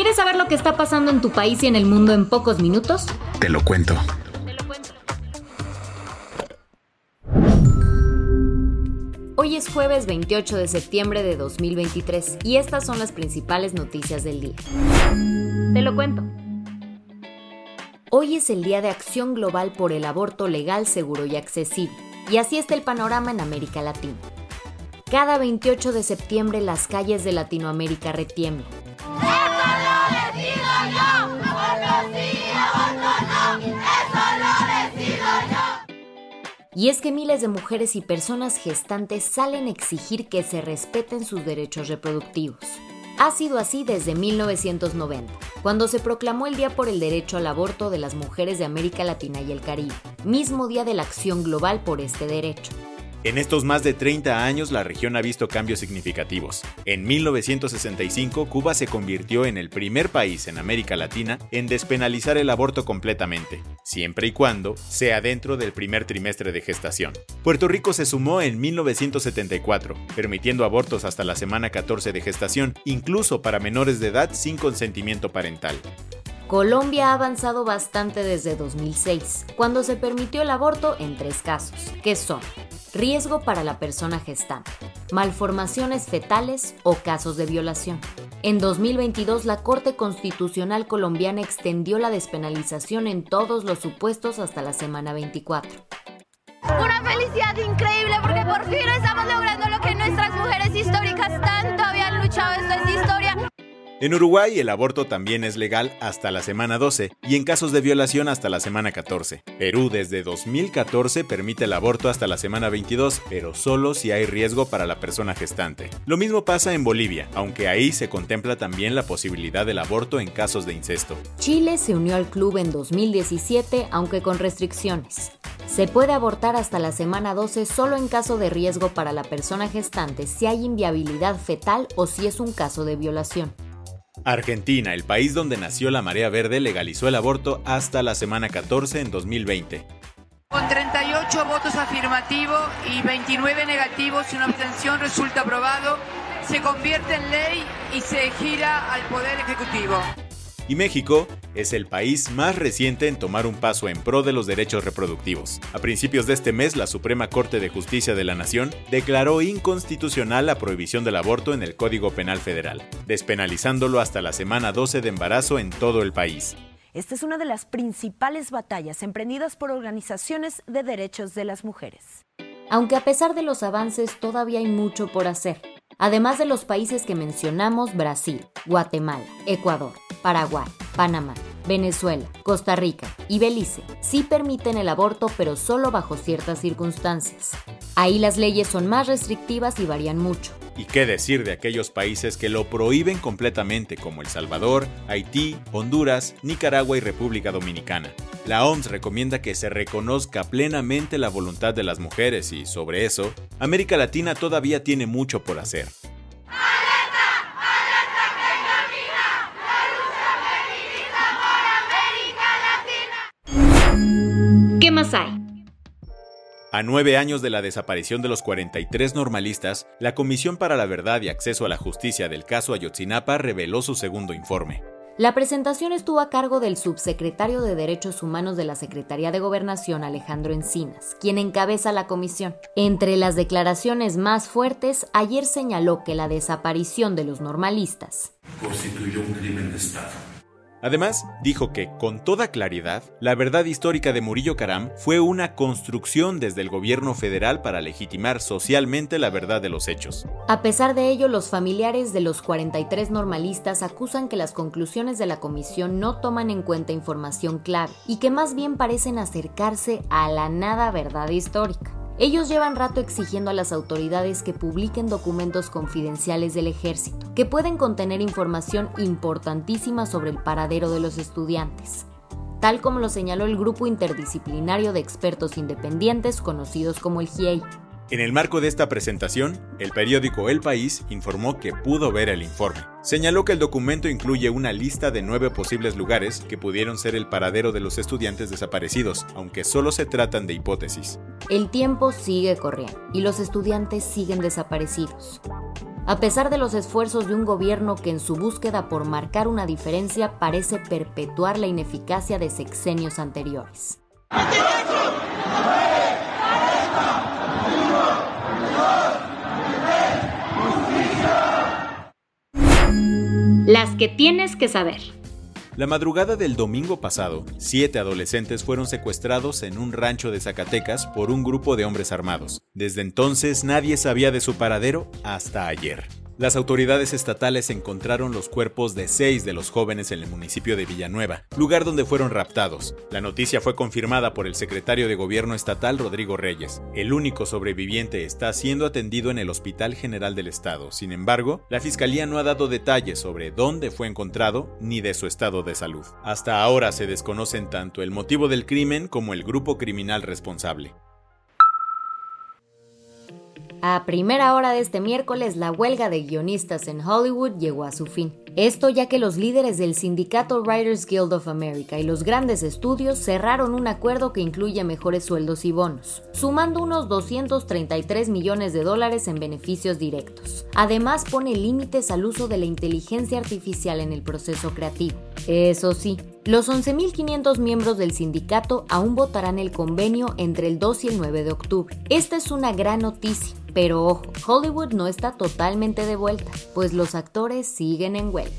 ¿Quieres saber lo que está pasando en tu país y en el mundo en pocos minutos? Te lo cuento. Hoy es jueves 28 de septiembre de 2023 y estas son las principales noticias del día. Te lo cuento. Hoy es el Día de Acción Global por el Aborto Legal, Seguro y Accesible, y así está el panorama en América Latina. Cada 28 de septiembre las calles de Latinoamérica retiemblan. Y es que miles de mujeres y personas gestantes salen a exigir que se respeten sus derechos reproductivos. Ha sido así desde 1990, cuando se proclamó el Día por el Derecho al Aborto de las Mujeres de América Latina y el Caribe, mismo día de la acción global por este derecho. En estos más de 30 años la región ha visto cambios significativos. En 1965 Cuba se convirtió en el primer país en América Latina en despenalizar el aborto completamente, siempre y cuando sea dentro del primer trimestre de gestación. Puerto Rico se sumó en 1974, permitiendo abortos hasta la semana 14 de gestación, incluso para menores de edad sin consentimiento parental. Colombia ha avanzado bastante desde 2006, cuando se permitió el aborto en tres casos, que son riesgo para la persona gestante, malformaciones fetales o casos de violación. En 2022, la Corte Constitucional colombiana extendió la despenalización en todos los supuestos hasta la semana 24. Una felicidad increíble porque por fin estamos logrando lo que nuestras mujeres históricas tanto habían luchado. Esto es historia. En Uruguay el aborto también es legal hasta la semana 12 y en casos de violación hasta la semana 14. Perú desde 2014 permite el aborto hasta la semana 22, pero solo si hay riesgo para la persona gestante. Lo mismo pasa en Bolivia, aunque ahí se contempla también la posibilidad del aborto en casos de incesto. Chile se unió al club en 2017, aunque con restricciones. Se puede abortar hasta la semana 12 solo en caso de riesgo para la persona gestante si hay inviabilidad fetal o si es un caso de violación. Argentina, el país donde nació la marea verde, legalizó el aborto hasta la semana 14 en 2020. Con 38 votos afirmativos y 29 negativos y una abstención resulta aprobado, se convierte en ley y se gira al Poder Ejecutivo y México es el país más reciente en tomar un paso en pro de los derechos reproductivos. A principios de este mes, la Suprema Corte de Justicia de la Nación declaró inconstitucional la prohibición del aborto en el Código Penal Federal, despenalizándolo hasta la semana 12 de embarazo en todo el país. Esta es una de las principales batallas emprendidas por organizaciones de derechos de las mujeres. Aunque a pesar de los avances todavía hay mucho por hacer. Además de los países que mencionamos, Brasil, Guatemala, Ecuador, Paraguay, Panamá, Venezuela, Costa Rica y Belice sí permiten el aborto pero solo bajo ciertas circunstancias. Ahí las leyes son más restrictivas y varían mucho. ¿Y qué decir de aquellos países que lo prohíben completamente como El Salvador, Haití, Honduras, Nicaragua y República Dominicana? La OMS recomienda que se reconozca plenamente la voluntad de las mujeres y, sobre eso, América Latina todavía tiene mucho por hacer. Más hay? A nueve años de la desaparición de los 43 normalistas, la Comisión para la Verdad y Acceso a la Justicia del caso Ayotzinapa reveló su segundo informe. La presentación estuvo a cargo del subsecretario de Derechos Humanos de la Secretaría de Gobernación, Alejandro Encinas, quien encabeza la comisión. Entre las declaraciones más fuertes, ayer señaló que la desaparición de los normalistas constituyó un crimen de Estado Además, dijo que, con toda claridad, la verdad histórica de Murillo Caram fue una construcción desde el gobierno federal para legitimar socialmente la verdad de los hechos. A pesar de ello, los familiares de los 43 normalistas acusan que las conclusiones de la comisión no toman en cuenta información clave y que más bien parecen acercarse a la nada verdad histórica. Ellos llevan rato exigiendo a las autoridades que publiquen documentos confidenciales del ejército, que pueden contener información importantísima sobre el paradero de los estudiantes, tal como lo señaló el grupo interdisciplinario de expertos independientes conocidos como el GIEI. En el marco de esta presentación, el periódico El País informó que pudo ver el informe. Señaló que el documento incluye una lista de nueve posibles lugares que pudieron ser el paradero de los estudiantes desaparecidos, aunque solo se tratan de hipótesis. El tiempo sigue corriendo y los estudiantes siguen desaparecidos. A pesar de los esfuerzos de un gobierno que en su búsqueda por marcar una diferencia parece perpetuar la ineficacia de sexenios anteriores. Las que tienes que saber. La madrugada del domingo pasado, siete adolescentes fueron secuestrados en un rancho de Zacatecas por un grupo de hombres armados. Desde entonces nadie sabía de su paradero hasta ayer. Las autoridades estatales encontraron los cuerpos de seis de los jóvenes en el municipio de Villanueva, lugar donde fueron raptados. La noticia fue confirmada por el secretario de Gobierno estatal Rodrigo Reyes. El único sobreviviente está siendo atendido en el Hospital General del Estado. Sin embargo, la Fiscalía no ha dado detalles sobre dónde fue encontrado ni de su estado de salud. Hasta ahora se desconocen tanto el motivo del crimen como el grupo criminal responsable. A primera hora de este miércoles, la huelga de guionistas en Hollywood llegó a su fin. Esto ya que los líderes del sindicato Writers Guild of America y los grandes estudios cerraron un acuerdo que incluye mejores sueldos y bonos, sumando unos 233 millones de dólares en beneficios directos. Además pone límites al uso de la inteligencia artificial en el proceso creativo. Eso sí, los 11.500 miembros del sindicato aún votarán el convenio entre el 2 y el 9 de octubre. Esta es una gran noticia, pero ojo, Hollywood no está totalmente de vuelta, pues los actores siguen en huelga.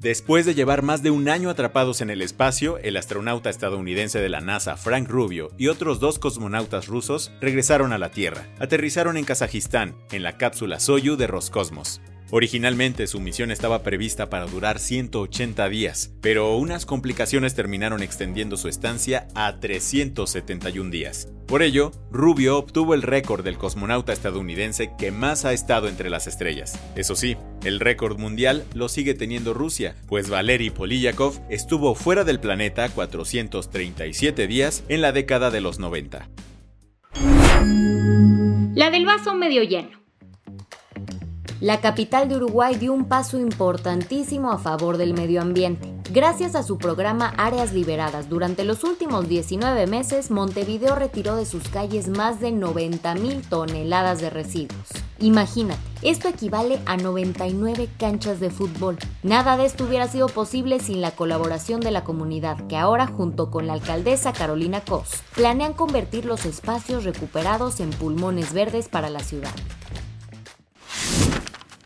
Después de llevar más de un año atrapados en el espacio, el astronauta estadounidense de la NASA Frank Rubio y otros dos cosmonautas rusos regresaron a la Tierra. Aterrizaron en Kazajistán, en la cápsula Soyuz de Roscosmos. Originalmente su misión estaba prevista para durar 180 días, pero unas complicaciones terminaron extendiendo su estancia a 371 días. Por ello, Rubio obtuvo el récord del cosmonauta estadounidense que más ha estado entre las estrellas. Eso sí, el récord mundial lo sigue teniendo Rusia, pues Valery Polyakov estuvo fuera del planeta 437 días en la década de los 90. La del vaso medio lleno la capital de Uruguay dio un paso importantísimo a favor del medio ambiente. Gracias a su programa Áreas Liberadas, durante los últimos 19 meses, Montevideo retiró de sus calles más de 90.000 toneladas de residuos. Imagínate, esto equivale a 99 canchas de fútbol. Nada de esto hubiera sido posible sin la colaboración de la comunidad, que ahora, junto con la alcaldesa Carolina Cos, planean convertir los espacios recuperados en pulmones verdes para la ciudad.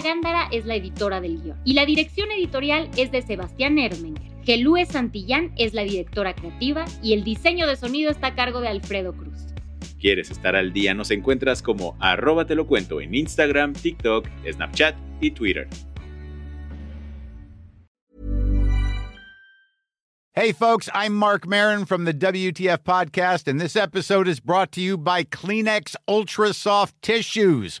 Gándara es la editora del guion y la dirección editorial es de Sebastián Ermenger. Gelúe Santillán es la directora creativa y el diseño de sonido está a cargo de Alfredo Cruz. ¿Quieres estar al día? Nos encuentras como arroba te lo cuento en Instagram, TikTok, Snapchat y Twitter. Hey folks, I'm Mark Marin from the WTF podcast and this episode is brought to you by Kleenex Ultra Soft Tissues